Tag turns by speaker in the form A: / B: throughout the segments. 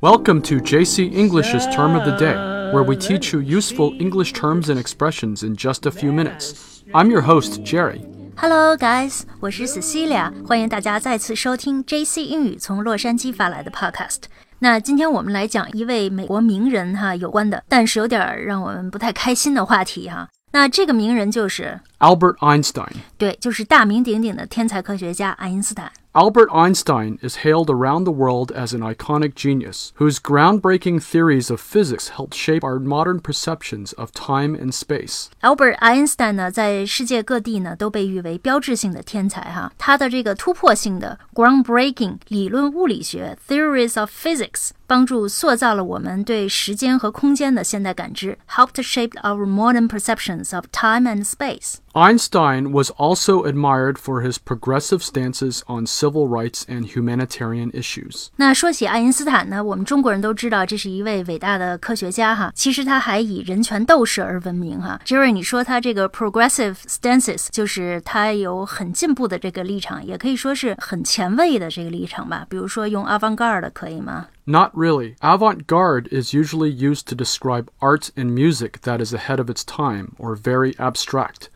A: Welcome to JC English's Term of the Day, where we teach you useful English terms and expressions in just a few minutes. I'm your host, Jerry.
B: Hello, guys，我是 Cecilia，欢迎大家再次收听 JC 英语从洛杉矶发来的 Podcast。那今天我们来讲一位美国名人哈有关的，但是有点让我们不太开心的话题哈。那这个名人就是
A: Albert Einstein.
B: 对，就是大名鼎鼎的天才科学家爱因斯坦。
A: Albert Einstein is hailed around the world as an iconic genius whose groundbreaking theories of physics helped shape our modern perceptions of time and space.
B: Albert 爱因斯坦呢，在世界各地呢都被誉为标志性的天才哈。他的这个突破性的 groundbreaking 理论物理学 theories of physics 帮助塑造了我们对时间和空间的现代感知，helped shape our modern perceptions of time and space。
A: Einstein was also admired for his progressive stances on civil rights and humanitarian issues.
B: 那说起爱因斯坦呢，我们中国人都知道这是一位伟大的科学家哈。其实他还以人权斗士而闻名哈。Jerry，你说他这个 progressive stances 就是他有很进步的这个立场，也可以说是很前卫的这个立场吧。比如说用 avant-garde 可以吗？
A: Not really. Avant garde is usually used to describe art and music that is ahead of its time or very abstract.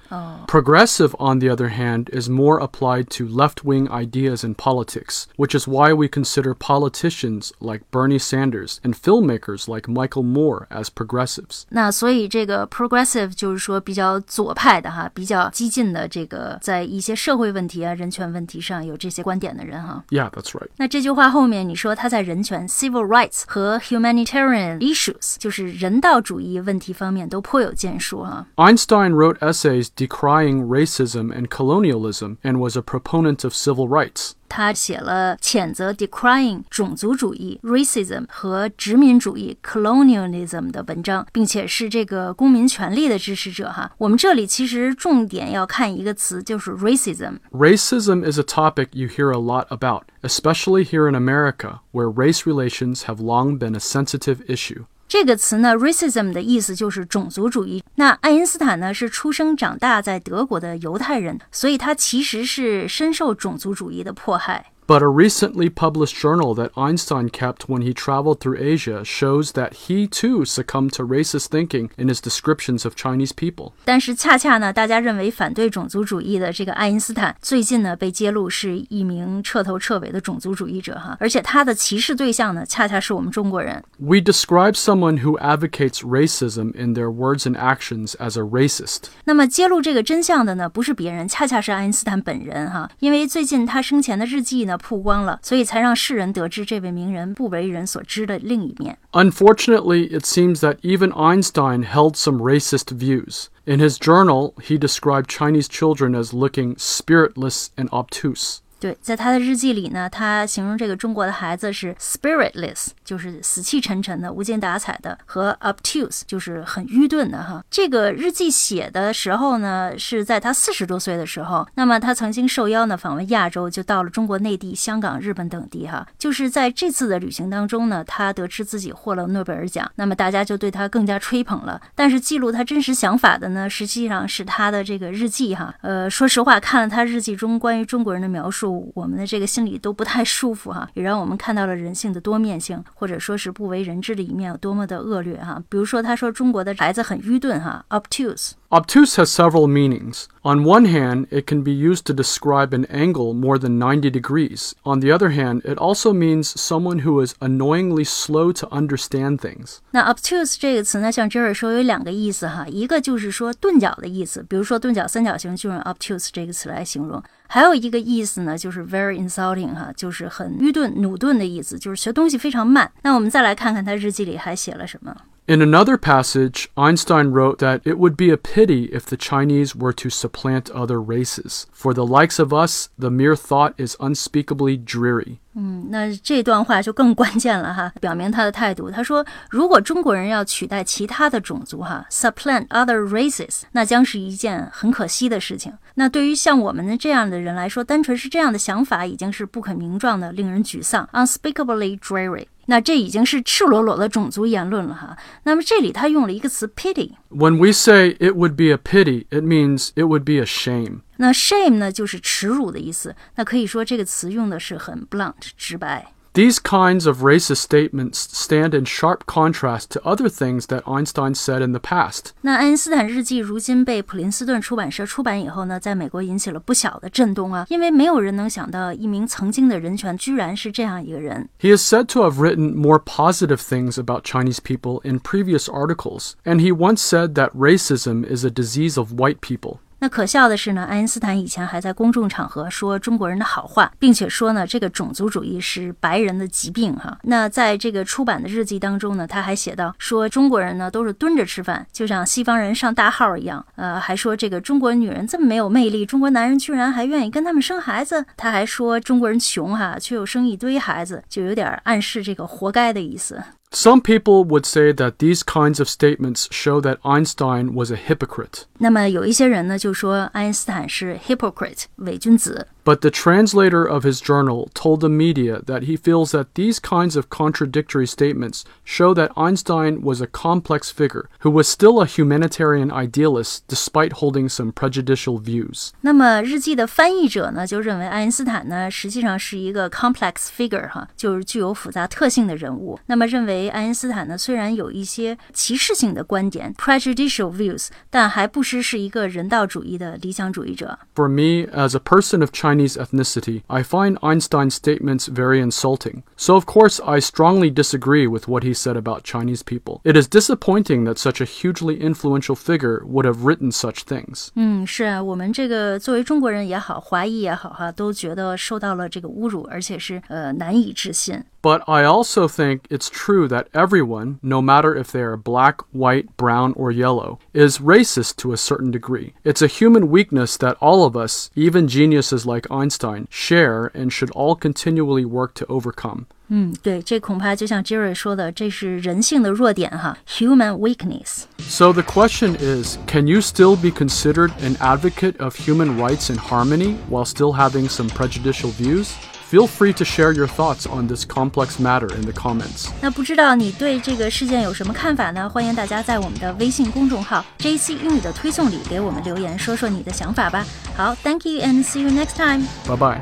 A: Progressive, on the other hand, is more applied to left wing ideas in politics, which is why we consider politicians like Bernie Sanders and filmmakers like Michael Moore as progressives.
B: 那所以这个 progressive 就是说比较左派的哈，比较激进的这个在一些社会问题啊、人权问题上有这些观点的人哈。
A: Yeah, that's right.
B: 那这句话后面你说他在人权 （civil rights） 和 humanitarian issues，就是人道主义问题方面都颇有建树哈。
A: Einstein wrote essays decrying racism and colonialism and was a proponent of civil rights.
B: 他写了谴责 decrying 种族主义 racism 和殖民主义 colonialism 的文章，并且是这个公民权利的支持者哈。我们这里其实重点要看一个词，就是 racism。
A: Racism is a topic you hear a lot about, especially here in America, where race relations have long been a sensitive issue.
B: 这个词呢，racism 的意思就是种族主义。 那爱因斯坦呢是出生长大在德国的犹太人，所以他其实是深受种族主义的迫害。
A: But a recently published journal that Einstein kept when he traveled through Asia shows that he too succumbed to racist thinking in his descriptions of Chinese people.
B: 但是恰恰呢，大家认为反对种族主义的这个爱因斯坦，最近呢被揭露是一名彻头彻尾的种族主义者哈，而且他的歧视对象呢，恰恰是我们中国人。
A: We describe someone who advocates racism in their words and actions as a racist.
B: 那么揭露这个真相的呢，不是别人，恰恰是爱因斯坦本人哈，因为最近他生前的日记呢 曝光了，所以才让世人得知这位名人不为人所知的另一面。
A: Unfortunately, it seems that even Einstein held some racist views. In his journal, he described Chinese children as looking spiritless and obtuse.
B: 对，在他的日记里呢，他形容这个中国的孩子是 spiritless，就是死气沉沉的、无精打采的，和 obtuse，就是很愚钝的哈。这个日记写的时候呢，是在他四十多岁的时候。那么他曾经受邀呢访问亚洲，就到了中国内地、香港、日本等地哈。就是在这次的旅行当中呢，他得知自己获了诺贝尔奖，那么大家就对他更加吹捧了。但是记录他真实想法的呢，实际上是他的这个日记哈。呃，说实话，看了他日记中关于中国人的描述。我们的这个心里都不太舒服哈，也让我们看到了人性的多面性，或者说是不为人知的一面有多么的恶劣哈。比如说，他说中国的孩子很愚钝哈，obtuse。
A: Obtuse has several meanings. On one hand, it can be used to describe an angle more than 90 degrees. On the other hand, it also means someone who is annoyingly slow to understand things.
B: 那 obtuse 这个词呢，像 Jerry 说有两个意思哈，一个就是说钝角的意思，比如说钝角三角形就用 obtuse 这个词来形容。还有一个意思呢，就是 very insulting 哈，就是很愚钝、努钝的意思，就是学东西非常慢。那我们再来看看他日记里还写了什么。
A: In another passage, Einstein wrote that it would be a pity if the Chinese were to supplant other races. For the likes of us, the mere thought is unspeakably dreary.
B: 嗯，那这段话就更关键了哈，表明他的态度。他说，如果中国人要取代其他的种族哈，supplant other races，那将是一件很可惜的事情。那对于像我们这样的人来说，单纯是这样的想法已经是不可名状的，令人沮丧，unspeakably dreary。 那这已经是赤裸裸的种族言论了哈。那么这里他用了一个词
A: pity，When we say it would be a pity, it means it would be a shame.
B: 那 shame 呢就是耻辱的意思。那可以说这个词用的是很 blunt 直白。
A: These kinds of racist statements stand in sharp contrast to other things that Einstein said in the past.
B: 那爱因斯坦日记如今被普林斯顿出版社出版以后呢，在美国引起了不小的震动啊，因为没有人能想到一名曾经的人权居然是这样一个人。
A: He is said to have written more positive things about Chinese people in previous articles, and he once said that racism is a disease of white people.
B: 那可笑的是呢，爱因斯坦以前还在公众场合说中国人的好话，并且说呢，这个种族主义是白人的疾病哈。那在这个出版的日记当中呢，他还写到说中国人呢都是蹲着吃饭，就像西方人上大号一样。呃，还说这个中国女人这么没有魅力，中国男人居然还愿意跟他们生孩子。他还说中国人穷哈，却又生一堆孩子，就有点暗示这个活该的意思。
A: Some people would say that these kinds of statements show that Einstein was a hypocrite.
B: 那么有一些人呢就说爱因斯坦是 hypocrite 伪君子。
A: But the translator of his journal told the media that he feels that these kinds of contradictory statements show that Einstein was a complex figure who was still a humanitarian idealist despite holding some prejudicial views.
B: 那么日记的翻译者呢，就认为爱因斯坦呢实际上是一个 complex figure 哈，就是具有复杂特性的人物。那么认为爱因斯坦呢虽然有一些歧视性的观点 prejudicial views，但还不失是一个人道主义的理想主义者。
A: For me, as a person of Chinese ethnicity, I find Einstein's statements very insulting. So, of course, I strongly disagree with what he said about Chinese people. It is disappointing that such a hugely influential figure would have written such things.
B: 嗯，是啊，我们这个作为中国人也好，华裔也好哈，都觉得受到了这个侮辱，而且是呃难以置信。
A: But I also think it's true that everyone, no matter if they are black, white, brown, or yellow, is racist to a certain degree. It's a human weakness that all of us, even geniuses like Einstein, share and should all continually work to overcome.
B: 嗯，对，这恐怕就像 Jerry 说的，这是人性的弱点哈，human weakness。
A: So the question is can you still be considered an advocate of human rights and harmony while still having some prejudicial views? Feel free to share your thoughts on this complex matter in the comments。
B: 那不知道你对这个事件有什么看法呢？欢迎大家在我们的微信公众号 “JC 英语”的推送里给我们留言，说说你的想法吧。好，Thank you and see you next time.
A: Bye time。拜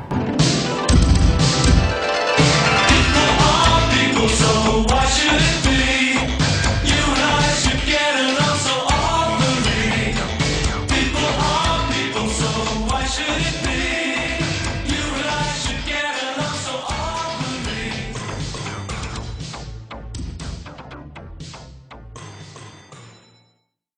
A: 拜。